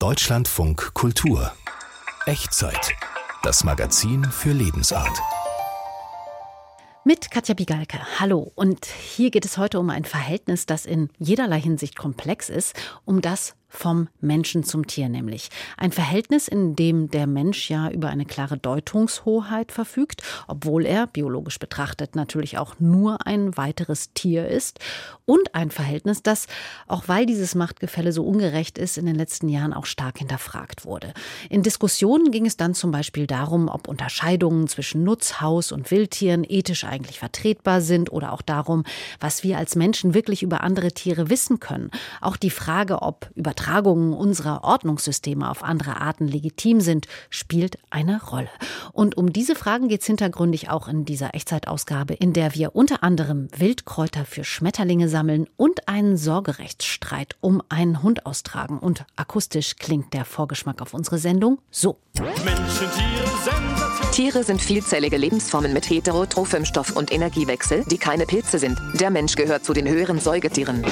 Deutschlandfunk Kultur. Echtzeit. Das Magazin für Lebensart. Mit Katja Bigalke. Hallo. Und hier geht es heute um ein Verhältnis, das in jederlei Hinsicht komplex ist, um das vom Menschen zum Tier nämlich. Ein Verhältnis, in dem der Mensch ja über eine klare Deutungshoheit verfügt, obwohl er, biologisch betrachtet, natürlich auch nur ein weiteres Tier ist. Und ein Verhältnis, das, auch weil dieses Machtgefälle so ungerecht ist, in den letzten Jahren auch stark hinterfragt wurde. In Diskussionen ging es dann zum Beispiel darum, ob Unterscheidungen zwischen Nutzhaus und Wildtieren ethisch eigentlich vertretbar sind oder auch darum, was wir als Menschen wirklich über andere Tiere wissen können. Auch die Frage, ob über Übertragungen unserer Ordnungssysteme auf andere Arten legitim sind, spielt eine Rolle. Und um diese Fragen geht es hintergründig auch in dieser Echtzeitausgabe, in der wir unter anderem Wildkräuter für Schmetterlinge sammeln und einen Sorgerechtsstreit um einen Hund austragen. Und akustisch klingt der Vorgeschmack auf unsere Sendung so. Menschen, Tiere, Tiere sind vielzellige Lebensformen mit heterotrophem Stoff- und Energiewechsel, die keine Pilze sind. Der Mensch gehört zu den höheren Säugetieren.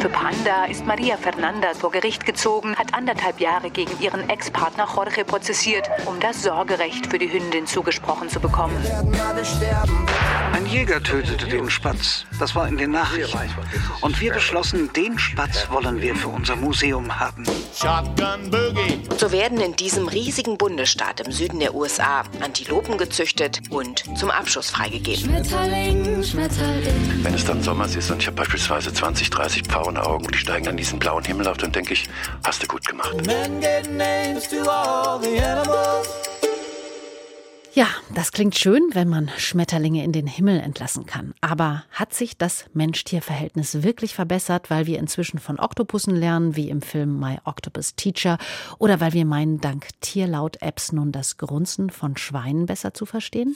Für Panda ist Maria Fernanda vor Gericht gezogen, hat anderthalb Jahre gegen ihren Ex-Partner Jorge prozessiert, um das Sorgerecht für die Hündin zugesprochen zu bekommen. Ein Jäger tötete den Spatz. Das war in den Nachrichten. Und wir beschlossen, den Spatz wollen wir für unser Museum haben. So werden in diesem riesigen Bundesstaat im Süden der USA Antilopen gezüchtet und zum Abschuss freigegeben. Schmetterling, Schmetterling. Wenn es dann Sommer ist und ich habe beispielsweise 20, 30 Pfauen blauen Augen, die steigen an diesen blauen Himmel auf, dann denke ich, hast du gut gemacht. Ja, das klingt schön, wenn man Schmetterlinge in den Himmel entlassen kann. Aber hat sich das Mensch-Tier-Verhältnis wirklich verbessert, weil wir inzwischen von Oktopussen lernen, wie im Film My Octopus Teacher, oder weil wir meinen, dank Tierlaut-Apps nun das Grunzen von Schweinen besser zu verstehen?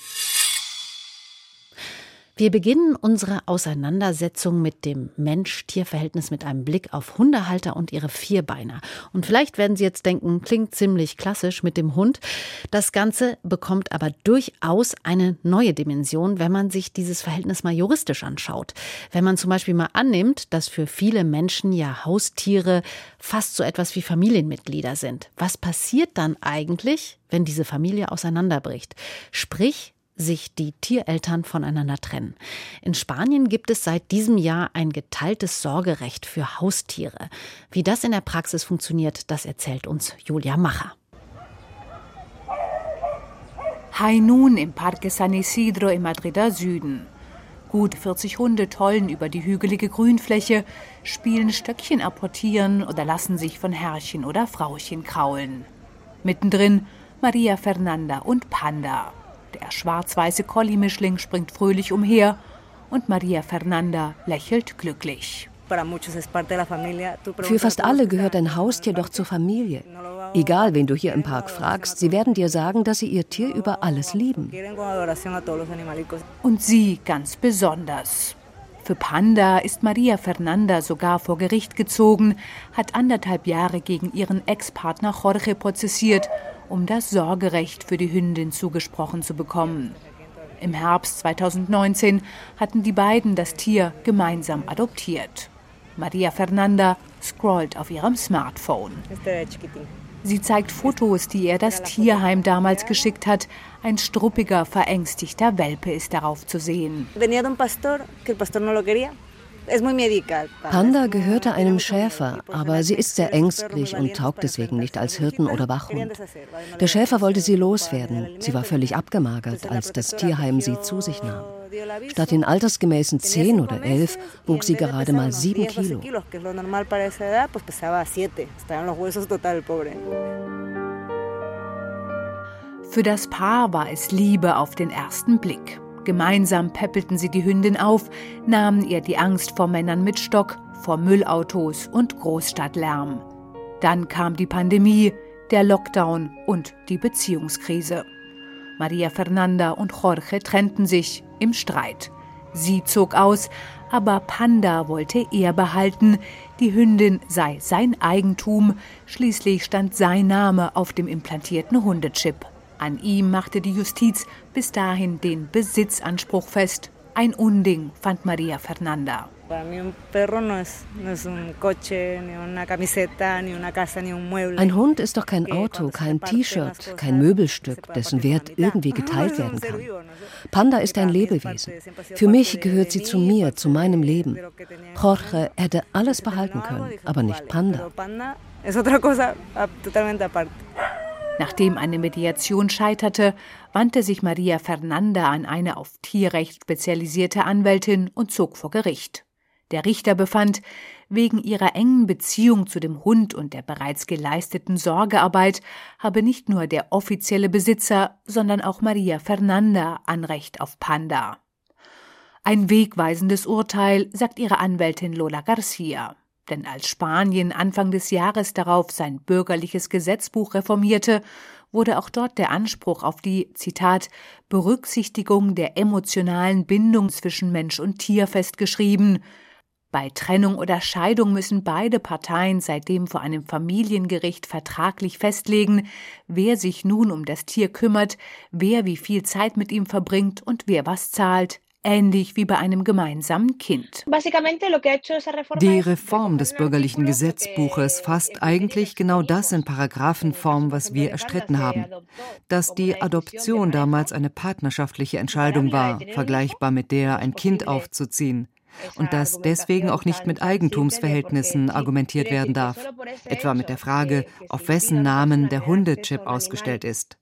Wir beginnen unsere Auseinandersetzung mit dem Mensch-Tier-Verhältnis mit einem Blick auf Hundehalter und ihre Vierbeiner. Und vielleicht werden Sie jetzt denken, klingt ziemlich klassisch mit dem Hund. Das Ganze bekommt aber durchaus eine neue Dimension, wenn man sich dieses Verhältnis mal juristisch anschaut. Wenn man zum Beispiel mal annimmt, dass für viele Menschen ja Haustiere fast so etwas wie Familienmitglieder sind. Was passiert dann eigentlich, wenn diese Familie auseinanderbricht? Sprich, sich die Tiereltern voneinander trennen. In Spanien gibt es seit diesem Jahr ein geteiltes Sorgerecht für Haustiere. Wie das in der Praxis funktioniert, das erzählt uns Julia Macher. High Noon im Parque San Isidro im Madrider Süden. Gut 40 Hunde tollen über die hügelige Grünfläche, spielen Stöckchen apportieren oder lassen sich von Herrchen oder Frauchen kraulen. Mittendrin Maria Fernanda und Panda. Der schwarz-weiße Collie-Mischling springt fröhlich umher und Maria Fernanda lächelt glücklich. Für fast alle gehört ein Haustier doch zur Familie. Egal, wen du hier im Park fragst, sie werden dir sagen, dass sie ihr Tier über alles lieben. Und sie ganz besonders. Für Panda ist Maria Fernanda sogar vor Gericht gezogen, hat anderthalb Jahre gegen ihren Ex-Partner Jorge prozessiert um das Sorgerecht für die Hündin zugesprochen zu bekommen. Im Herbst 2019 hatten die beiden das Tier gemeinsam adoptiert. Maria Fernanda scrollt auf ihrem Smartphone. Sie zeigt Fotos, die ihr das Tierheim damals geschickt hat. Ein struppiger, verängstigter Welpe ist darauf zu sehen. Panda gehörte einem Schäfer, aber sie ist sehr ängstlich und taugt deswegen nicht als Hirten oder Wachhund. Der Schäfer wollte sie loswerden. Sie war völlig abgemagert, als das Tierheim sie zu sich nahm. Statt den altersgemäßen zehn oder elf wog sie gerade mal sieben Kilo. Für das Paar war es Liebe auf den ersten Blick. Gemeinsam peppelten sie die Hündin auf, nahmen ihr die Angst vor Männern mit Stock, vor Müllautos und Großstadtlärm. Dann kam die Pandemie, der Lockdown und die Beziehungskrise. Maria Fernanda und Jorge trennten sich im Streit. Sie zog aus, aber Panda wollte er behalten, die Hündin sei sein Eigentum, schließlich stand sein Name auf dem implantierten Hundechip. An ihm machte die Justiz bis dahin den Besitzanspruch fest. Ein Unding, fand Maria Fernanda. Ein Hund ist doch kein Auto, kein T-Shirt, kein Möbelstück, dessen Wert irgendwie geteilt werden kann. Panda ist ein Lebewesen. Für mich gehört sie zu mir, zu meinem Leben. Jorge hätte alles behalten können, aber nicht Panda. Nachdem eine Mediation scheiterte, wandte sich Maria Fernanda an eine auf Tierrecht spezialisierte Anwältin und zog vor Gericht. Der Richter befand, wegen ihrer engen Beziehung zu dem Hund und der bereits geleisteten Sorgearbeit habe nicht nur der offizielle Besitzer, sondern auch Maria Fernanda Anrecht auf Panda. Ein wegweisendes Urteil, sagt ihre Anwältin Lola Garcia. Denn als Spanien Anfang des Jahres darauf sein bürgerliches Gesetzbuch reformierte, wurde auch dort der Anspruch auf die, Zitat, Berücksichtigung der emotionalen Bindung zwischen Mensch und Tier festgeschrieben. Bei Trennung oder Scheidung müssen beide Parteien seitdem vor einem Familiengericht vertraglich festlegen, wer sich nun um das Tier kümmert, wer wie viel Zeit mit ihm verbringt und wer was zahlt ähnlich wie bei einem gemeinsamen Kind. Die Reform des bürgerlichen Gesetzbuches fasst eigentlich genau das in Paragraphenform, was wir erstritten haben. Dass die Adoption damals eine partnerschaftliche Entscheidung war, vergleichbar mit der, ein Kind aufzuziehen. Und dass deswegen auch nicht mit Eigentumsverhältnissen argumentiert werden darf, etwa mit der Frage, auf wessen Namen der Hundechip ausgestellt ist.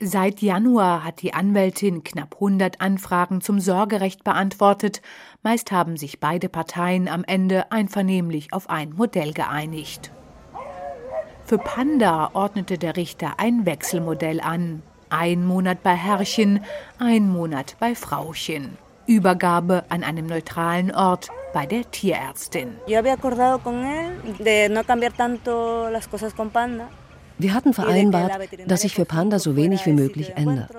Seit Januar hat die Anwältin knapp 100 Anfragen zum Sorgerecht beantwortet. Meist haben sich beide Parteien am Ende einvernehmlich auf ein Modell geeinigt. Für Panda ordnete der Richter ein Wechselmodell an. Ein Monat bei Herrchen, ein Monat bei Frauchen. Übergabe an einem neutralen Ort bei der Tierärztin. Yo Wir hatten vereinbart, dass sich für Panda so wenig wie möglich ändert.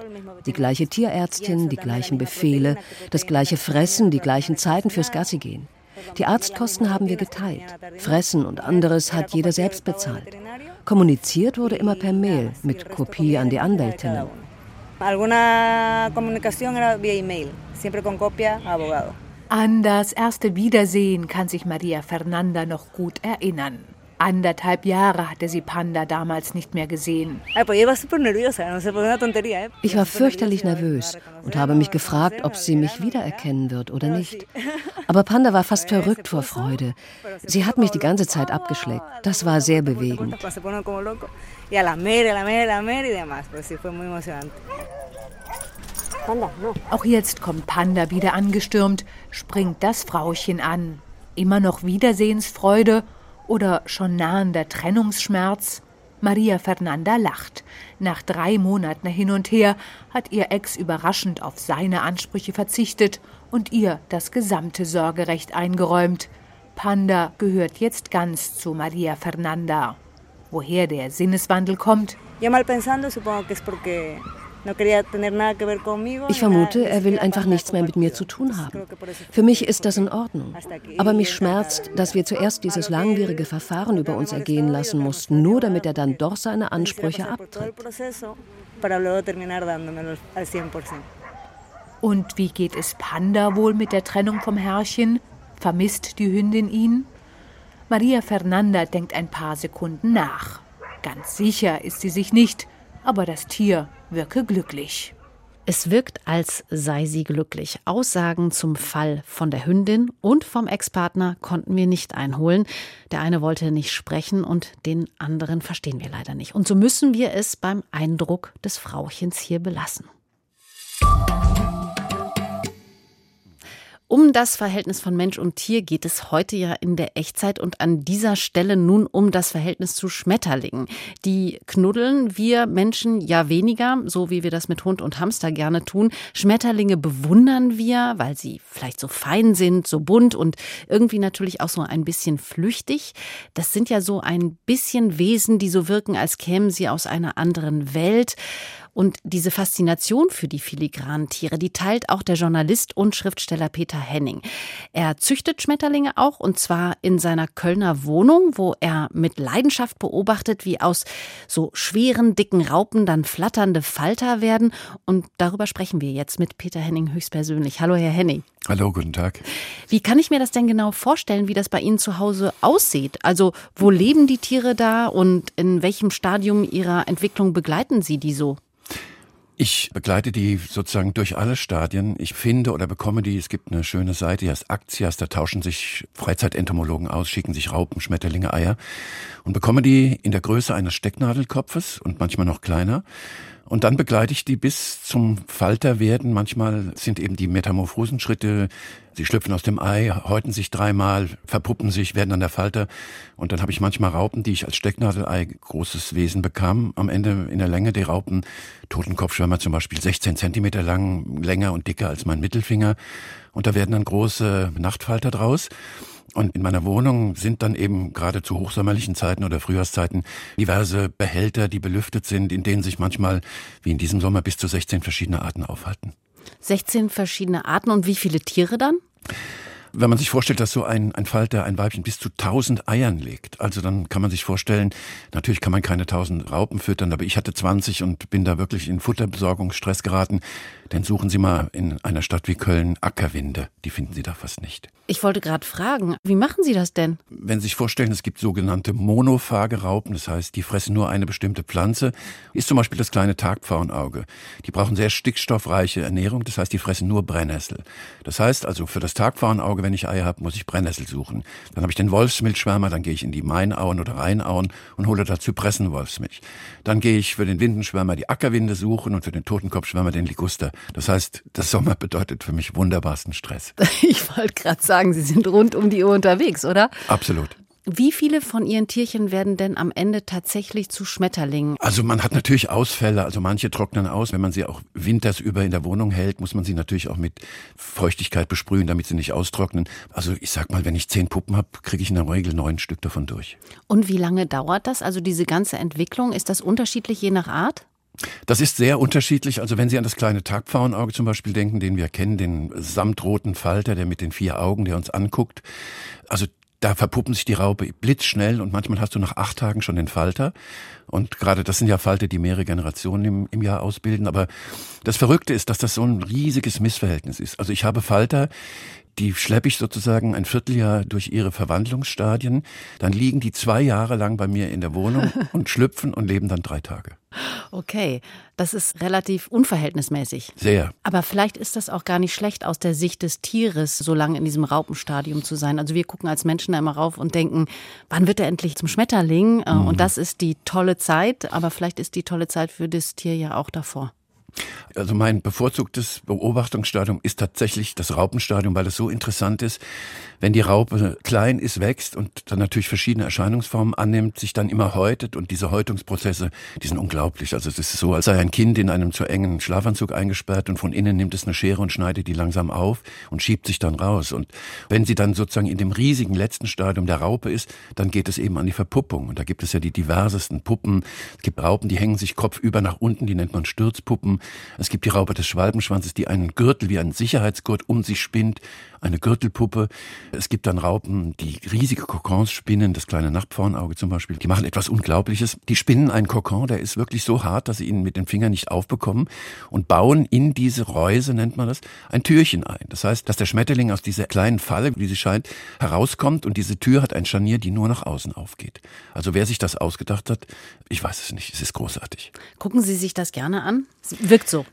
Die gleiche Tierärztin, die gleichen Befehle, das gleiche Fressen, die gleichen Zeiten fürs Gassi gehen. Die Arztkosten haben wir geteilt. Fressen und anderes hat jeder selbst bezahlt. Kommuniziert wurde immer per Mail mit Kopie an die Anwältinnen. An das erste Wiedersehen kann sich Maria Fernanda noch gut erinnern. Anderthalb Jahre hatte sie Panda damals nicht mehr gesehen. Ich war fürchterlich nervös und habe mich gefragt, ob sie mich wiedererkennen wird oder nicht. Aber Panda war fast verrückt vor Freude. Sie hat mich die ganze Zeit abgeschleckt. Das war sehr bewegend. Auch jetzt kommt Panda wieder angestürmt, springt das Frauchen an. Immer noch Wiedersehensfreude oder schon nahender Trennungsschmerz? Maria Fernanda lacht. Nach drei Monaten hin und her hat ihr Ex überraschend auf seine Ansprüche verzichtet und ihr das gesamte Sorgerecht eingeräumt. Panda gehört jetzt ganz zu Maria Fernanda. Woher der Sinneswandel kommt? Ja mal pensando, supongo que es porque ich vermute, er will einfach nichts mehr mit mir zu tun haben. Für mich ist das in Ordnung. Aber mich schmerzt, dass wir zuerst dieses langwierige Verfahren über uns ergehen lassen mussten, nur damit er dann doch seine Ansprüche abtritt. Und wie geht es Panda wohl mit der Trennung vom Herrchen? Vermisst die Hündin ihn? Maria Fernanda denkt ein paar Sekunden nach. Ganz sicher ist sie sich nicht, aber das Tier wirke glücklich. Es wirkt, als sei sie glücklich. Aussagen zum Fall von der Hündin und vom Ex-Partner konnten wir nicht einholen. Der eine wollte nicht sprechen und den anderen verstehen wir leider nicht. Und so müssen wir es beim Eindruck des Frauchens hier belassen. Um das Verhältnis von Mensch und Tier geht es heute ja in der Echtzeit und an dieser Stelle nun um das Verhältnis zu Schmetterlingen. Die knuddeln wir Menschen ja weniger, so wie wir das mit Hund und Hamster gerne tun. Schmetterlinge bewundern wir, weil sie vielleicht so fein sind, so bunt und irgendwie natürlich auch so ein bisschen flüchtig. Das sind ja so ein bisschen Wesen, die so wirken, als kämen sie aus einer anderen Welt. Und diese Faszination für die filigranen Tiere, die teilt auch der Journalist und Schriftsteller Peter Henning. Er züchtet Schmetterlinge auch und zwar in seiner Kölner Wohnung, wo er mit Leidenschaft beobachtet, wie aus so schweren, dicken Raupen dann flatternde Falter werden. Und darüber sprechen wir jetzt mit Peter Henning höchstpersönlich. Hallo, Herr Henning. Hallo, guten Tag. Wie kann ich mir das denn genau vorstellen, wie das bei Ihnen zu Hause aussieht? Also, wo leben die Tiere da und in welchem Stadium ihrer Entwicklung begleiten Sie die so? Ich begleite die sozusagen durch alle Stadien. Ich finde oder bekomme die, es gibt eine schöne Seite, die heißt Aktias, da tauschen sich Freizeitentomologen aus, schicken sich Raupen, Schmetterlinge, Eier und bekomme die in der Größe eines Stecknadelkopfes und manchmal noch kleiner und dann begleite ich die bis zum Falterwerden. Manchmal sind eben die Metamorphosenschritte, sie schlüpfen aus dem Ei, häuten sich dreimal, verpuppen sich, werden dann der Falter. Und dann habe ich manchmal Raupen, die ich als Stecknadelei großes Wesen bekam. Am Ende in der Länge der Raupen, Totenkopfschwärmer zum Beispiel 16 Zentimeter lang, länger und dicker als mein Mittelfinger. Und da werden dann große Nachtfalter draus. Und in meiner Wohnung sind dann eben gerade zu hochsommerlichen Zeiten oder Frühjahrszeiten diverse Behälter, die belüftet sind, in denen sich manchmal, wie in diesem Sommer, bis zu 16 verschiedene Arten aufhalten. 16 verschiedene Arten und wie viele Tiere dann? Wenn man sich vorstellt, dass so ein, ein Falter, ein Weibchen bis zu 1000 Eiern legt, also dann kann man sich vorstellen, natürlich kann man keine 1000 Raupen füttern, aber ich hatte 20 und bin da wirklich in Futterbesorgungsstress geraten. Denn suchen Sie mal in einer Stadt wie Köln Ackerwinde, die finden Sie da fast nicht. Ich wollte gerade fragen, wie machen Sie das denn? Wenn Sie sich vorstellen, es gibt sogenannte monophage Raupen, das heißt, die fressen nur eine bestimmte Pflanze, ist zum Beispiel das kleine Tagpfauenauge. Die brauchen sehr stickstoffreiche Ernährung, das heißt, die fressen nur Brennnessel. Das heißt also, für das Tagpfauenauge, wenn ich Eier habe, muss ich Brennnessel suchen. Dann habe ich den Wolfsmilchschwärmer, dann gehe ich in die Mainauen oder Rheinauen und hole dazu Pressenwolfsmilch. Dann gehe ich für den Windenschwärmer die Ackerwinde suchen und für den Totenkopfschwärmer den Liguster. Das heißt, das Sommer bedeutet für mich wunderbarsten Stress. Ich wollte gerade sagen, Sie sind rund um die Uhr unterwegs, oder? Absolut. Wie viele von Ihren Tierchen werden denn am Ende tatsächlich zu Schmetterlingen? Also man hat natürlich Ausfälle, also manche trocknen aus. Wenn man sie auch winters über in der Wohnung hält, muss man sie natürlich auch mit Feuchtigkeit besprühen, damit sie nicht austrocknen. Also ich sag mal, wenn ich zehn Puppen habe, kriege ich in der Regel neun Stück davon durch. Und wie lange dauert das? Also diese ganze Entwicklung, ist das unterschiedlich je nach Art? Das ist sehr unterschiedlich. Also wenn Sie an das kleine Tagpfauenauge zum Beispiel denken, den wir kennen, den samtroten Falter, der mit den vier Augen, der uns anguckt. Also da verpuppen sich die Raupe blitzschnell und manchmal hast du nach acht Tagen schon den Falter. Und gerade das sind ja Falter, die mehrere Generationen im, im Jahr ausbilden. Aber das Verrückte ist, dass das so ein riesiges Missverhältnis ist. Also ich habe Falter, die schleppe ich sozusagen ein Vierteljahr durch ihre Verwandlungsstadien. Dann liegen die zwei Jahre lang bei mir in der Wohnung und schlüpfen und leben dann drei Tage. Okay, das ist relativ unverhältnismäßig. Sehr. Aber vielleicht ist das auch gar nicht schlecht aus der Sicht des Tieres, so lange in diesem Raupenstadium zu sein. Also wir gucken als Menschen da immer rauf und denken, wann wird er endlich zum Schmetterling? Äh, mhm. Und das ist die tolle Zeit, aber vielleicht ist die tolle Zeit für das Tier ja auch davor. Also mein bevorzugtes Beobachtungsstadium ist tatsächlich das Raupenstadium, weil es so interessant ist. Wenn die Raupe klein ist, wächst und dann natürlich verschiedene Erscheinungsformen annimmt, sich dann immer häutet und diese Häutungsprozesse, die sind unglaublich. Also es ist so, als sei ein Kind in einem zu engen Schlafanzug eingesperrt und von innen nimmt es eine Schere und schneidet die langsam auf und schiebt sich dann raus. Und wenn sie dann sozusagen in dem riesigen letzten Stadium der Raupe ist, dann geht es eben an die Verpuppung. Und da gibt es ja die diversesten Puppen. Es gibt Raupen, die hängen sich kopfüber nach unten, die nennt man Stürzpuppen. Es gibt die Raupe des Schwalbenschwanzes, die einen Gürtel wie einen Sicherheitsgurt um sich spinnt, eine Gürtelpuppe. Es gibt dann Raupen, die riesige Kokons spinnen, das kleine Nachtpfauenauge zum Beispiel. Die machen etwas Unglaubliches. Die spinnen einen Kokon, der ist wirklich so hart, dass sie ihn mit den Fingern nicht aufbekommen und bauen in diese Reuse, nennt man das, ein Türchen ein. Das heißt, dass der Schmetterling aus dieser kleinen Falle, wie sie scheint, herauskommt und diese Tür hat ein Scharnier, die nur nach außen aufgeht. Also wer sich das ausgedacht hat, ich weiß es nicht. Es ist großartig. Gucken Sie sich das gerne an? Wirkt so.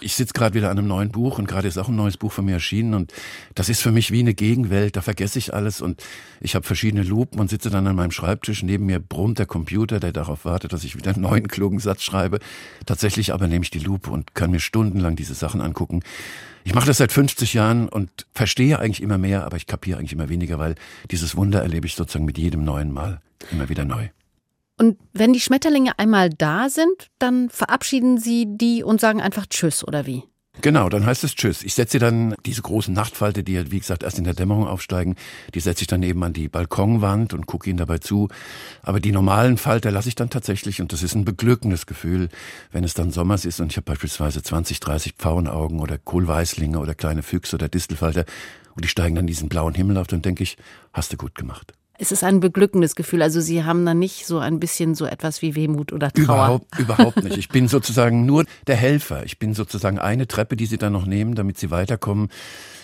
Ich sitze gerade wieder an einem neuen Buch und gerade ist auch ein neues Buch von mir erschienen und das ist für mich wie eine Gegenwelt. Da vergesse ich alles und ich habe verschiedene Lupen und sitze dann an meinem Schreibtisch. Neben mir brummt der Computer, der darauf wartet, dass ich wieder einen neuen klugen Satz schreibe. Tatsächlich aber nehme ich die Lupe und kann mir stundenlang diese Sachen angucken. Ich mache das seit 50 Jahren und verstehe eigentlich immer mehr, aber ich kapiere eigentlich immer weniger, weil dieses Wunder erlebe ich sozusagen mit jedem neuen Mal immer wieder neu. Und wenn die Schmetterlinge einmal da sind, dann verabschieden Sie die und sagen einfach Tschüss oder wie? Genau, dann heißt es Tschüss. Ich setze dann diese großen Nachtfalte, die wie gesagt erst in der Dämmerung aufsteigen, die setze ich dann eben an die Balkonwand und gucke ihnen dabei zu. Aber die normalen Falter lasse ich dann tatsächlich und das ist ein beglückendes Gefühl, wenn es dann Sommers ist und ich habe beispielsweise 20, 30 Pfauenaugen oder Kohlweißlinge oder kleine Füchse oder Distelfalter und die steigen dann diesen blauen Himmel auf, dann denke ich, hast du gut gemacht. Es ist ein beglückendes Gefühl. Also Sie haben dann nicht so ein bisschen so etwas wie Wehmut oder Trauer. Überhaupt, überhaupt nicht. Ich bin sozusagen nur der Helfer. Ich bin sozusagen eine Treppe, die Sie dann noch nehmen, damit Sie weiterkommen.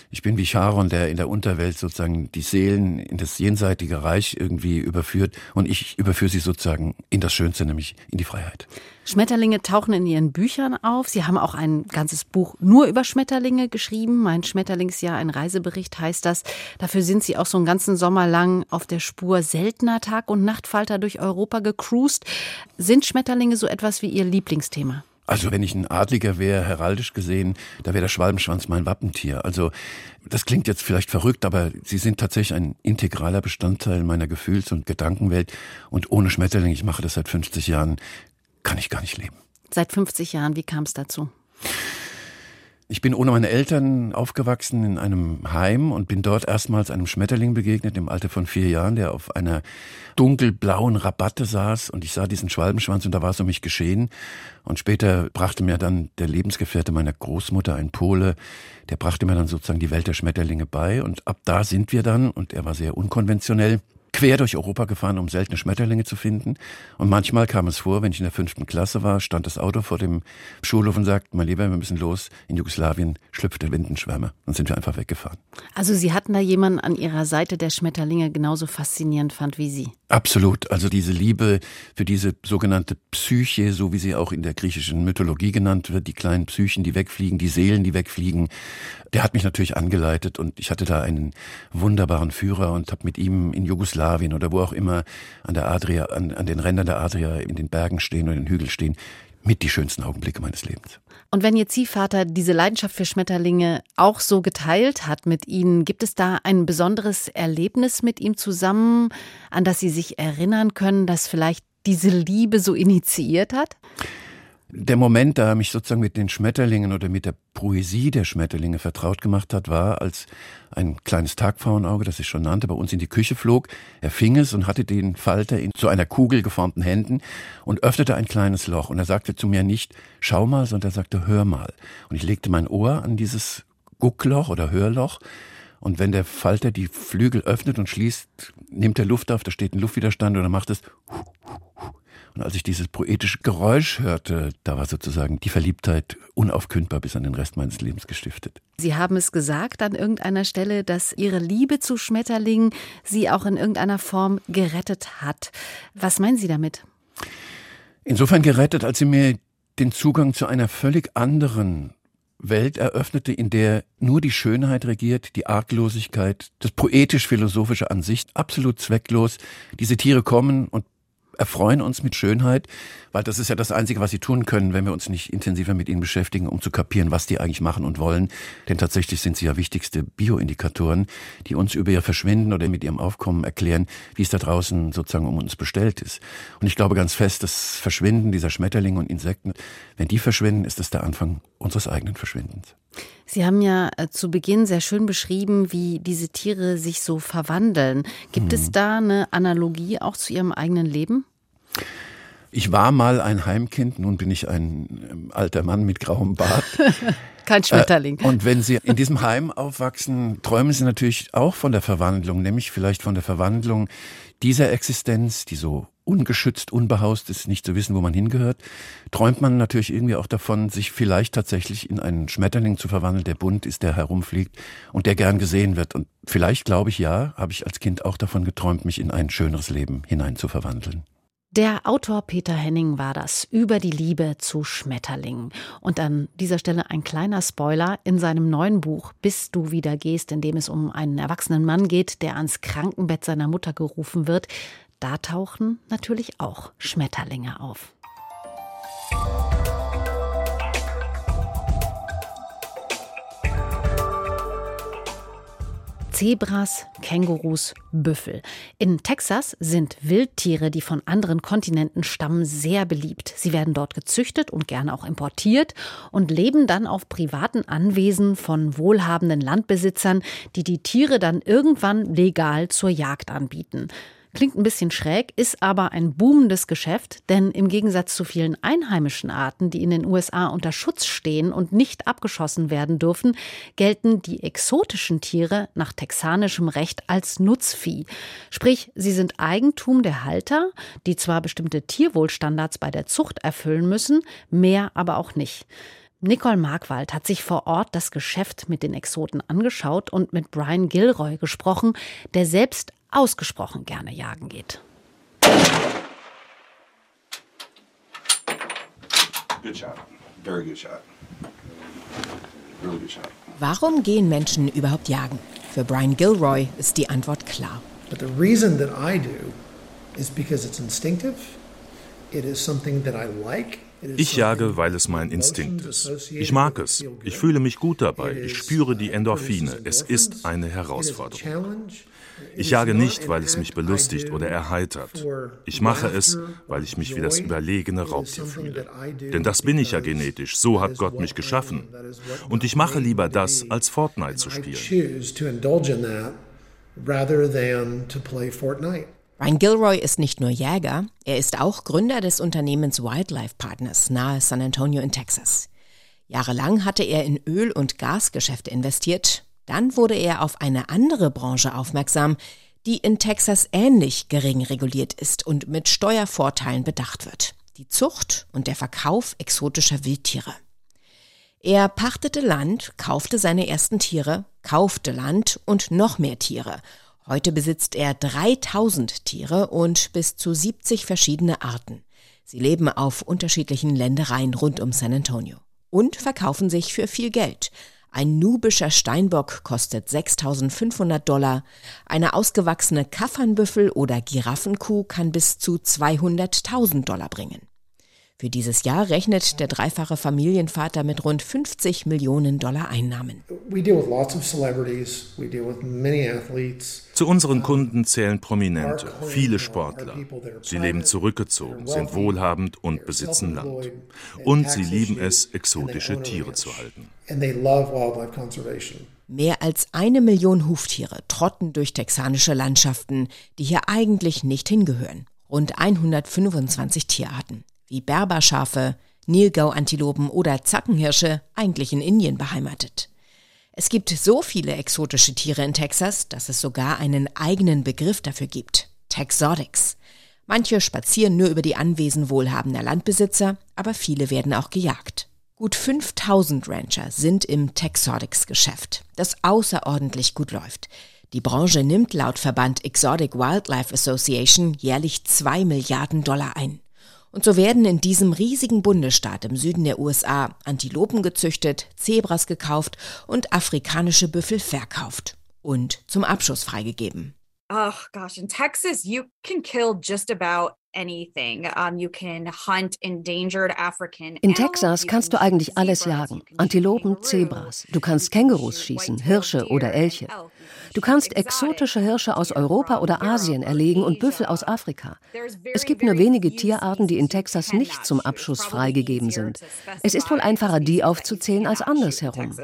Ich bin wie Charon, der in der Unterwelt sozusagen die Seelen in das jenseitige Reich irgendwie überführt und ich überführe sie sozusagen in das Schönste, nämlich in die Freiheit. Schmetterlinge tauchen in Ihren Büchern auf. Sie haben auch ein ganzes Buch nur über Schmetterlinge geschrieben. Mein Schmetterlingsjahr, ein Reisebericht heißt das. Dafür sind Sie auch so einen ganzen Sommer lang auf der Spur seltener Tag- und Nachtfalter durch Europa gecruised. Sind Schmetterlinge so etwas wie Ihr Lieblingsthema? Also wenn ich ein Adliger wäre, heraldisch gesehen, da wäre der Schwalbenschwanz mein Wappentier. Also das klingt jetzt vielleicht verrückt, aber sie sind tatsächlich ein integraler Bestandteil meiner Gefühls- und Gedankenwelt. Und ohne Schmetterling, ich mache das seit 50 Jahren, kann ich gar nicht leben. Seit 50 Jahren, wie kam es dazu? Ich bin ohne meine Eltern aufgewachsen in einem Heim und bin dort erstmals einem Schmetterling begegnet im Alter von vier Jahren, der auf einer dunkelblauen Rabatte saß und ich sah diesen Schwalbenschwanz und da war es um mich geschehen. Und später brachte mir dann der Lebensgefährte meiner Großmutter, ein Pole, der brachte mir dann sozusagen die Welt der Schmetterlinge bei und ab da sind wir dann, und er war sehr unkonventionell, quer durch Europa gefahren, um seltene Schmetterlinge zu finden. Und manchmal kam es vor, wenn ich in der fünften Klasse war, stand das Auto vor dem Schulhof und sagte, mein Lieber, wir müssen los. In Jugoslawien schlüpfte Windenschwärme. Dann sind wir einfach weggefahren. Also Sie hatten da jemanden an Ihrer Seite, der Schmetterlinge genauso faszinierend fand wie Sie? Absolut. Also diese Liebe für diese sogenannte Psyche, so wie sie auch in der griechischen Mythologie genannt wird, die kleinen Psychen, die wegfliegen, die Seelen, die wegfliegen, der hat mich natürlich angeleitet und ich hatte da einen wunderbaren Führer und habe mit ihm in Jugoslawien oder wo auch immer an der Adria, an, an den Rändern der Adria in den Bergen stehen oder in den Hügeln stehen, mit die schönsten Augenblicke meines Lebens. Und wenn Ihr Ziehvater diese Leidenschaft für Schmetterlinge auch so geteilt hat mit Ihnen, gibt es da ein besonderes Erlebnis mit ihm zusammen, an das Sie sich erinnern können, das vielleicht diese Liebe so initiiert hat? Der Moment, da er mich sozusagen mit den Schmetterlingen oder mit der Poesie der Schmetterlinge vertraut gemacht hat, war, als ein kleines Tagpfauenauge, das ich schon nannte, bei uns in die Küche flog. Er fing es und hatte den Falter in zu einer Kugel geformten Händen und öffnete ein kleines Loch. Und er sagte zu mir nicht, schau mal, sondern er sagte, hör mal. Und ich legte mein Ohr an dieses Guckloch oder Hörloch. Und wenn der Falter die Flügel öffnet und schließt, nimmt er Luft auf, da steht ein Luftwiderstand und er macht es und als ich dieses poetische Geräusch hörte, da war sozusagen die Verliebtheit unaufkündbar bis an den Rest meines Lebens gestiftet. Sie haben es gesagt an irgendeiner Stelle, dass Ihre Liebe zu Schmetterlingen Sie auch in irgendeiner Form gerettet hat. Was meinen Sie damit? Insofern gerettet, als sie mir den Zugang zu einer völlig anderen Welt eröffnete, in der nur die Schönheit regiert, die Arglosigkeit, das poetisch-philosophische an sich, absolut zwecklos. Diese Tiere kommen und erfreuen uns mit Schönheit, weil das ist ja das Einzige, was sie tun können, wenn wir uns nicht intensiver mit ihnen beschäftigen, um zu kapieren, was die eigentlich machen und wollen. Denn tatsächlich sind sie ja wichtigste Bioindikatoren, die uns über ihr Verschwinden oder mit ihrem Aufkommen erklären, wie es da draußen sozusagen um uns bestellt ist. Und ich glaube ganz fest, das Verschwinden dieser Schmetterlinge und Insekten, wenn die verschwinden, ist es der Anfang unseres eigenen Verschwindens. Sie haben ja äh, zu Beginn sehr schön beschrieben, wie diese Tiere sich so verwandeln. Gibt hm. es da eine Analogie auch zu Ihrem eigenen Leben? Ich war mal ein Heimkind, nun bin ich ein ähm, alter Mann mit grauem Bart. Kein Schmetterling. Äh, und wenn Sie in diesem Heim aufwachsen, träumen Sie natürlich auch von der Verwandlung, nämlich vielleicht von der Verwandlung dieser Existenz, die so ungeschützt, unbehaust ist, nicht zu wissen, wo man hingehört, träumt man natürlich irgendwie auch davon, sich vielleicht tatsächlich in einen Schmetterling zu verwandeln, der bunt ist, der herumfliegt und der gern gesehen wird. Und vielleicht, glaube ich, ja, habe ich als Kind auch davon geträumt, mich in ein schöneres Leben hinein zu verwandeln. Der Autor Peter Henning war das über die Liebe zu Schmetterlingen. Und an dieser Stelle ein kleiner Spoiler. In seinem neuen Buch Bis du wieder gehst, in dem es um einen erwachsenen Mann geht, der ans Krankenbett seiner Mutter gerufen wird, da tauchen natürlich auch Schmetterlinge auf. Zebras, Kängurus, Büffel. In Texas sind Wildtiere, die von anderen Kontinenten stammen, sehr beliebt. Sie werden dort gezüchtet und gerne auch importiert und leben dann auf privaten Anwesen von wohlhabenden Landbesitzern, die die Tiere dann irgendwann legal zur Jagd anbieten. Klingt ein bisschen schräg, ist aber ein boomendes Geschäft, denn im Gegensatz zu vielen einheimischen Arten, die in den USA unter Schutz stehen und nicht abgeschossen werden dürfen, gelten die exotischen Tiere nach texanischem Recht als Nutzvieh. Sprich, sie sind Eigentum der Halter, die zwar bestimmte Tierwohlstandards bei der Zucht erfüllen müssen, mehr aber auch nicht. Nicole Markwald hat sich vor Ort das Geschäft mit den Exoten angeschaut und mit Brian Gilroy gesprochen, der selbst ausgesprochen gerne jagen geht. Warum gehen Menschen überhaupt jagen? Für Brian Gilroy ist die Antwort klar. But the reason that I do is because it's instinctive. It is something that I like. Ich jage, weil es mein Instinkt ist. Ich mag es. Ich fühle mich gut dabei. Ich spüre die Endorphine. Es ist eine Herausforderung. Ich jage nicht, weil es mich belustigt oder erheitert. Ich mache es, weil ich mich wie das überlegene Raubtier fühle. Denn das bin ich ja genetisch, so hat Gott mich geschaffen. Und ich mache lieber das, als Fortnite zu spielen. Ryan Gilroy ist nicht nur Jäger, er ist auch Gründer des Unternehmens Wildlife Partners nahe San Antonio in Texas. Jahrelang hatte er in Öl- und Gasgeschäfte investiert dann wurde er auf eine andere Branche aufmerksam, die in Texas ähnlich gering reguliert ist und mit Steuervorteilen bedacht wird. Die Zucht und der Verkauf exotischer Wildtiere. Er pachtete Land, kaufte seine ersten Tiere, kaufte Land und noch mehr Tiere. Heute besitzt er 3000 Tiere und bis zu 70 verschiedene Arten. Sie leben auf unterschiedlichen Ländereien rund um San Antonio und verkaufen sich für viel Geld. Ein nubischer Steinbock kostet 6.500 Dollar. Eine ausgewachsene Kaffernbüffel oder Giraffenkuh kann bis zu 200.000 Dollar bringen. Für dieses Jahr rechnet der dreifache Familienvater mit rund 50 Millionen Dollar Einnahmen. Zu unseren Kunden zählen Prominente, viele Sportler. Sie leben zurückgezogen, sind wohlhabend und besitzen Land. Und sie lieben es, exotische Tiere zu halten. Mehr als eine Million Huftiere trotten durch texanische Landschaften, die hier eigentlich nicht hingehören. Rund 125 Tierarten wie Berberschafe, Nilgau-Antilopen oder Zackenhirsche eigentlich in Indien beheimatet. Es gibt so viele exotische Tiere in Texas, dass es sogar einen eigenen Begriff dafür gibt. Texotics. Manche spazieren nur über die Anwesen wohlhabender Landbesitzer, aber viele werden auch gejagt. Gut 5000 Rancher sind im Texotics-Geschäft, das außerordentlich gut läuft. Die Branche nimmt laut Verband Exotic Wildlife Association jährlich 2 Milliarden Dollar ein. Und so werden in diesem riesigen Bundesstaat im Süden der USA Antilopen gezüchtet, Zebras gekauft und afrikanische Büffel verkauft und zum Abschuss freigegeben. Oh gosh, in Texas you can kill just about in Texas kannst du eigentlich alles jagen. Antilopen, Zebras. Du kannst Kängurus schießen, Hirsche oder Elche. Du kannst exotische Hirsche aus Europa oder Asien erlegen und Büffel aus Afrika. Es gibt nur wenige Tierarten, die in Texas nicht zum Abschuss freigegeben sind. Es ist wohl einfacher, die aufzuzählen als andersherum.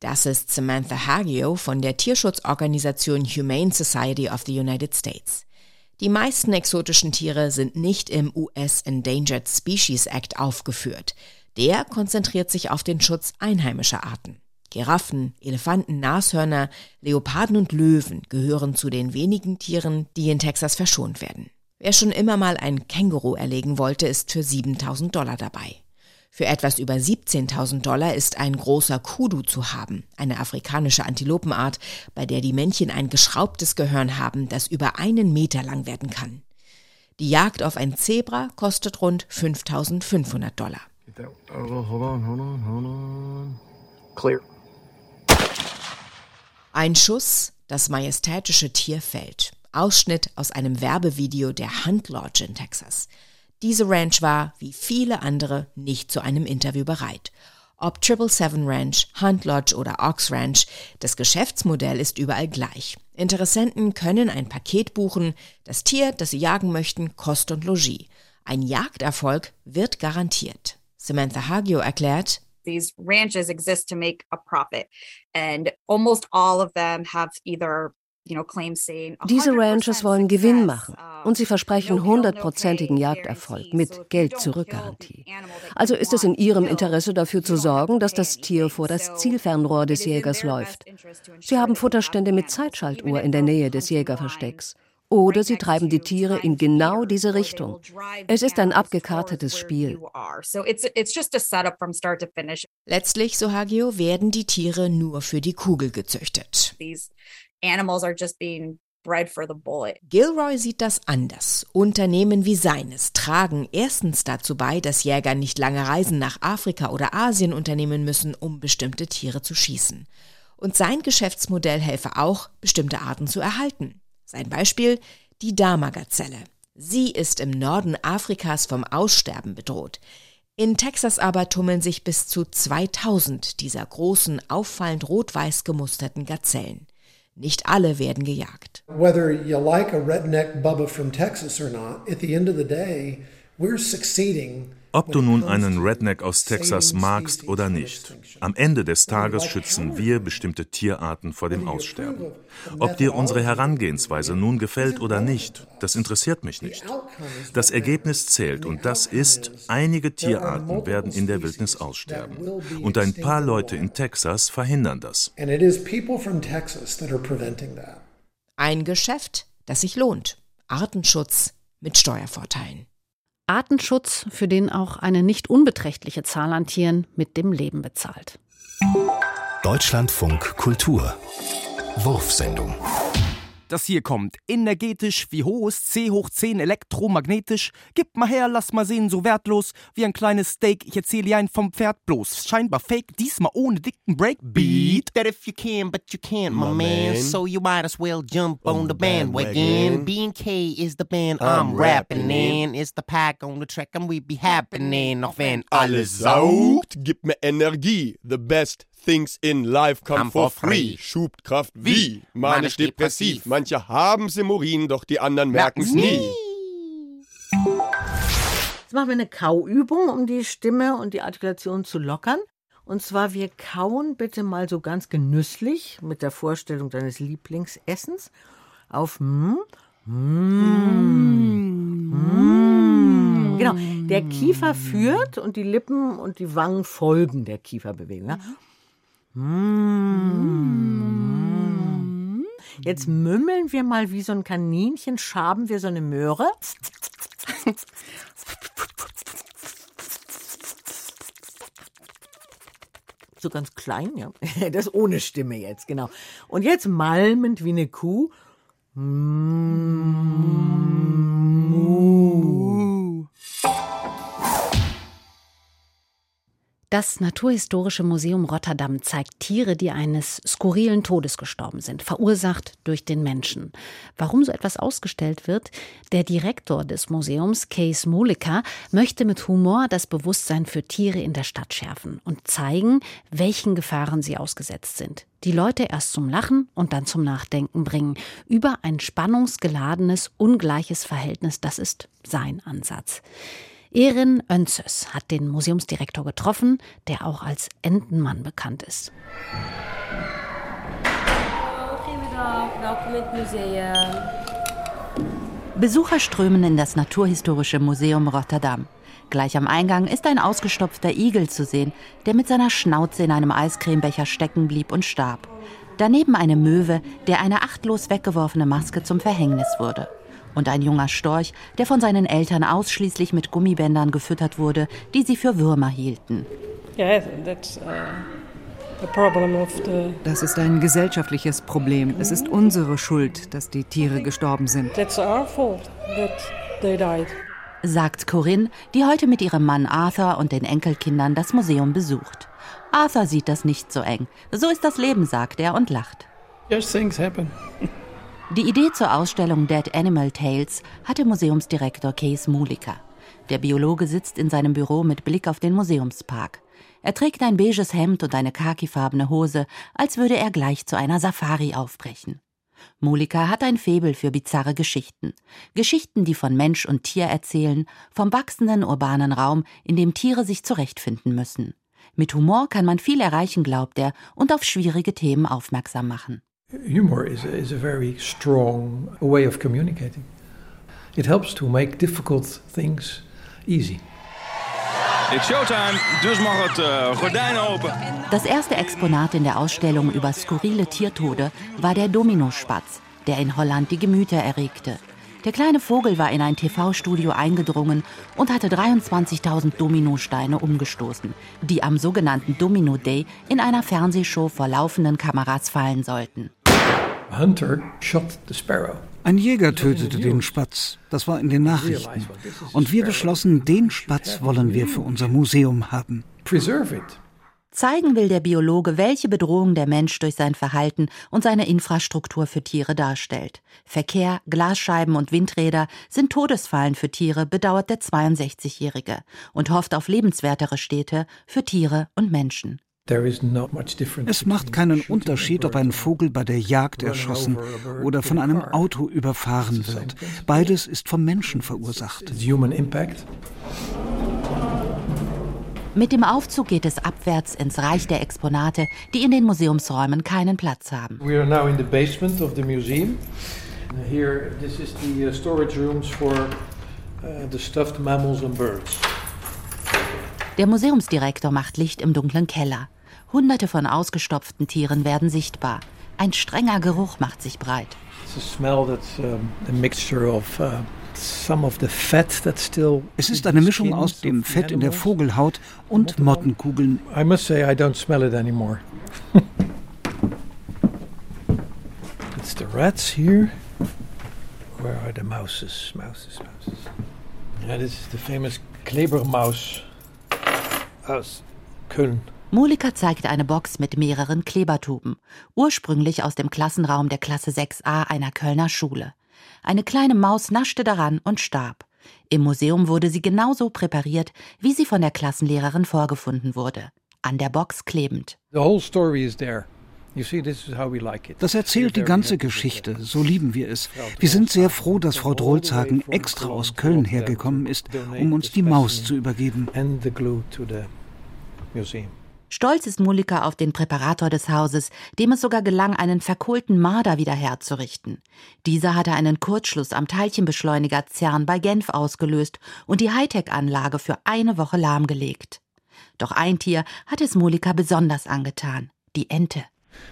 Das ist Samantha Haggio von der Tierschutzorganisation Humane Society of the United States. Die meisten exotischen Tiere sind nicht im US Endangered Species Act aufgeführt. Der konzentriert sich auf den Schutz einheimischer Arten. Giraffen, Elefanten, Nashörner, Leoparden und Löwen gehören zu den wenigen Tieren, die in Texas verschont werden. Wer schon immer mal ein Känguru erlegen wollte, ist für 7000 Dollar dabei. Für etwas über 17.000 Dollar ist ein großer Kudu zu haben, eine afrikanische Antilopenart, bei der die Männchen ein geschraubtes Gehörn haben, das über einen Meter lang werden kann. Die Jagd auf ein Zebra kostet rund 5.500 Dollar. Ein Schuss, das majestätische Tier fällt. Ausschnitt aus einem Werbevideo der Hunt Lodge in Texas. Diese Ranch war, wie viele andere, nicht zu einem Interview bereit. Ob Triple Seven Ranch, Hunt Lodge oder Ox Ranch, das Geschäftsmodell ist überall gleich. Interessenten können ein Paket buchen, das Tier, das sie jagen möchten, Kost und Logis. Ein Jagderfolg wird garantiert. Samantha Hagio erklärt, These ranches exist to make a profit and almost all of them have either diese Ranchers wollen Gewinn machen und sie versprechen hundertprozentigen Jagderfolg mit Geld-Zurück-Garantie. Also ist es in ihrem Interesse dafür zu sorgen, dass das Tier vor das Zielfernrohr des Jägers läuft. Sie haben Futterstände mit Zeitschaltuhr in der Nähe des Jägerverstecks. Oder sie treiben die Tiere in genau diese Richtung. Es ist ein abgekartetes Spiel. Letztlich, so Hagio, werden die Tiere nur für die Kugel gezüchtet animals are just being bred for the bullet. Gilroy sieht das anders. Unternehmen wie seines tragen erstens dazu bei, dass Jäger nicht lange Reisen nach Afrika oder Asien unternehmen müssen, um bestimmte Tiere zu schießen. Und sein Geschäftsmodell helfe auch, bestimmte Arten zu erhalten. Sein Beispiel die Dama-Gazelle. Sie ist im Norden Afrikas vom Aussterben bedroht. In Texas aber tummeln sich bis zu 2000 dieser großen, auffallend rot-weiß gemusterten Gazellen. Nicht alle werden gejagt. Whether you like a redneck Bubba from Texas or not, at the end of the day, we're succeeding ob du nun einen Redneck aus Texas magst oder nicht, am Ende des Tages schützen wir bestimmte Tierarten vor dem Aussterben. Ob dir unsere Herangehensweise nun gefällt oder nicht, das interessiert mich nicht. Das Ergebnis zählt und das ist, einige Tierarten werden in der Wildnis aussterben. Und ein paar Leute in Texas verhindern das. Ein Geschäft, das sich lohnt. Artenschutz mit Steuervorteilen. Artenschutz, für den auch eine nicht unbeträchtliche Zahl an Tieren mit dem Leben bezahlt. Deutschlandfunk Kultur Wurfsendung das hier kommt. Energetisch wie hohes C hoch 10 elektromagnetisch. Gib mal her, lass mal sehen, so wertlos wie ein kleines Steak. Ich erzähle ein vom Pferd bloß. Scheinbar fake, diesmal ohne dicken Breakbeat. That if you can, but you can't, my, man. So you might as well jump on, the bandwagon. B&K is the band I'm, rapping in. Is the pack on the track and we be happening. Auch wenn alles saugt, gib mir Energie. The best Things in Life come, come for, free. free. Schubkraft wie? Manisch depressiv. Manche haben Semorin, doch die anderen merken es nie. Jetzt machen wir eine Kauübung, um die Stimme und die Artikulation zu lockern. Und zwar, wir kauen bitte mal so ganz genüsslich mit der Vorstellung deines Lieblingsessens auf mm, mm, mm. Genau, der Kiefer führt und die Lippen und die Wangen folgen der Kieferbewegung. Ja? Mmh. Jetzt mümmeln wir mal wie so ein Kaninchen, schaben wir so eine Möhre. So ganz klein, ja. Das ohne Stimme jetzt, genau. Und jetzt malmend wie eine Kuh. Mu. Das Naturhistorische Museum Rotterdam zeigt Tiere, die eines skurrilen Todes gestorben sind, verursacht durch den Menschen. Warum so etwas ausgestellt wird? Der Direktor des Museums, Kees Molika, möchte mit Humor das Bewusstsein für Tiere in der Stadt schärfen und zeigen, welchen Gefahren sie ausgesetzt sind. Die Leute erst zum Lachen und dann zum Nachdenken bringen über ein spannungsgeladenes, ungleiches Verhältnis. Das ist sein Ansatz. Erin Önzes hat den Museumsdirektor getroffen, der auch als Entenmann bekannt ist. Besucher strömen in das Naturhistorische Museum Rotterdam. Gleich am Eingang ist ein ausgestopfter Igel zu sehen, der mit seiner Schnauze in einem Eiscremebecher stecken blieb und starb. Daneben eine Möwe, der eine achtlos weggeworfene Maske zum Verhängnis wurde und ein junger Storch, der von seinen Eltern ausschließlich mit Gummibändern gefüttert wurde, die sie für Würmer hielten. Uh, das ist ein gesellschaftliches Problem. Es ist unsere Schuld, dass die Tiere gestorben sind. Sagt Corinne, die heute mit ihrem Mann Arthur und den Enkelkindern das Museum besucht. Arthur sieht das nicht so eng. So ist das Leben, sagt er und lacht. Yes, things happen. Die Idee zur Ausstellung Dead Animal Tales hatte Museumsdirektor Kees Mulika. Der Biologe sitzt in seinem Büro mit Blick auf den Museumspark. Er trägt ein beiges Hemd und eine khakifarbene Hose, als würde er gleich zu einer Safari aufbrechen. Mulika hat ein Faible für bizarre Geschichten. Geschichten, die von Mensch und Tier erzählen, vom wachsenden urbanen Raum, in dem Tiere sich zurechtfinden müssen. Mit Humor kann man viel erreichen, glaubt er, und auf schwierige Themen aufmerksam machen. Humor is a, is a very strong way of communicating. It helps to make difficult things easy. It's showtime, dus mag het uh, gordijn open. Das erste Exponat in der Ausstellung über skurrile Tiertode war der Dominospatz, der in Holland die Gemüter erregte. Der kleine Vogel war in ein TV-Studio eingedrungen und hatte 23.000 Dominosteine umgestoßen, die am sogenannten Domino Day in einer Fernsehshow vor laufenden Kameras fallen sollten. Hunter shot the sparrow. Ein Jäger tötete den Spatz. Das war in den Nachrichten. Und wir beschlossen, den Spatz wollen wir für unser Museum haben. Zeigen will der Biologe, welche Bedrohung der Mensch durch sein Verhalten und seine Infrastruktur für Tiere darstellt. Verkehr, Glasscheiben und Windräder sind Todesfallen für Tiere, bedauert der 62-Jährige und hofft auf lebenswertere Städte für Tiere und Menschen. Es macht keinen Unterschied, ob ein Vogel bei der Jagd erschossen oder von einem Auto überfahren wird. Beides ist vom Menschen verursacht. Mit dem Aufzug geht es abwärts ins Reich der Exponate, die in den Museumsräumen keinen Platz haben. We are now in the basement of the museum. Here, this is the uh, storage rooms for uh, the stuffed mammals and birds. Der Museumsdirektor macht Licht im dunklen Keller. Hunderte von ausgestopften Tieren werden sichtbar. Ein strenger Geruch macht sich breit. Es ist eine Mischung aus dem Fett in der Vogelhaut und Mottenkugeln. I must say I don't smell it anymore. It's the rats here. Where are the mouses? Mouses, mouses. Yeah, this is the famous Klebermaus aus Köln. Mulika zeigt eine Box mit mehreren Klebertuben, ursprünglich aus dem Klassenraum der Klasse 6a einer Kölner Schule. Eine kleine Maus naschte daran und starb. Im Museum wurde sie genauso präpariert, wie sie von der Klassenlehrerin vorgefunden wurde. An der Box klebend. Das erzählt die ganze Geschichte, so lieben wir es. Wir sind sehr froh, dass Frau Drolzhagen extra aus Köln hergekommen ist, um uns die Maus zu übergeben. Stolz ist Mulika auf den Präparator des Hauses, dem es sogar gelang, einen verkohlten Marder wiederherzurichten. Dieser hatte einen Kurzschluss am Teilchenbeschleuniger CERN bei Genf ausgelöst und die Hightech-Anlage für eine Woche lahmgelegt. Doch ein Tier hat es Mulika besonders angetan: die Ente.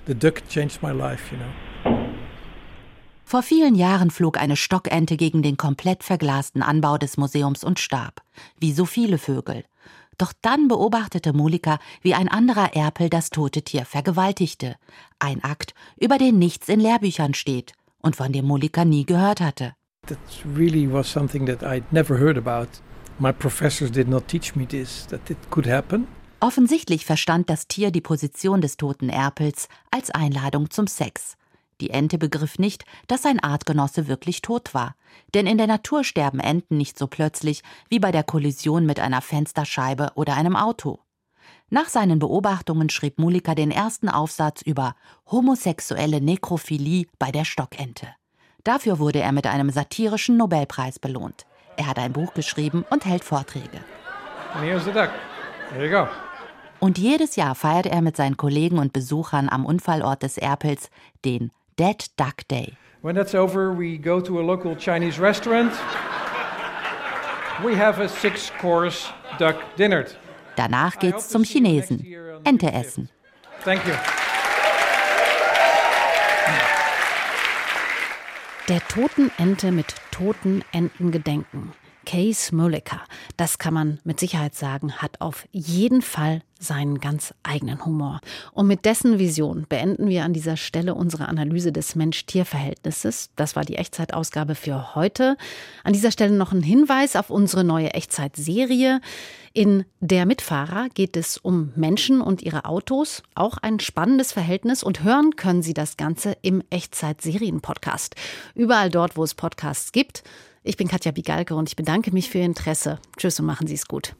The duck changed my life, you know. Vor vielen Jahren flog eine Stockente gegen den komplett verglasten Anbau des Museums und starb, wie so viele Vögel. Doch dann beobachtete Mulika, wie ein anderer Erpel das tote Tier vergewaltigte. Ein Akt, über den nichts in Lehrbüchern steht und von dem Mulika nie gehört hatte. That really was something that I'd never heard about. My professors did not teach me this, that it could happen. Offensichtlich verstand das Tier die Position des toten Erpels als Einladung zum Sex. Die Ente begriff nicht, dass sein Artgenosse wirklich tot war, denn in der Natur sterben Enten nicht so plötzlich wie bei der Kollision mit einer Fensterscheibe oder einem Auto. Nach seinen Beobachtungen schrieb Mulika den ersten Aufsatz über homosexuelle Nekrophilie bei der Stockente. Dafür wurde er mit einem satirischen Nobelpreis belohnt. Er hat ein Buch geschrieben und hält Vorträge. Und jedes Jahr feiert er mit seinen Kollegen und Besuchern am Unfallort des Erpels den Dead Duck Day. When that's over, we go to a local Chinese restaurant. We have a six-course duck dinner. Danach geht's zum Chinesen. Ente essen. Thank you. Der toten Ente mit toten Enten gedenken. Case Mulliker, das kann man mit Sicherheit sagen, hat auf jeden Fall seinen ganz eigenen Humor. Und mit dessen Vision beenden wir an dieser Stelle unsere Analyse des Mensch-Tier-Verhältnisses. Das war die Echtzeitausgabe für heute. An dieser Stelle noch ein Hinweis auf unsere neue Echtzeit-Serie. In Der Mitfahrer geht es um Menschen und ihre Autos. Auch ein spannendes Verhältnis und hören können Sie das Ganze im Echtzeit-Serien-Podcast. Überall dort, wo es Podcasts gibt. Ich bin Katja Bigalke und ich bedanke mich für Ihr Interesse. Tschüss und machen Sie es gut.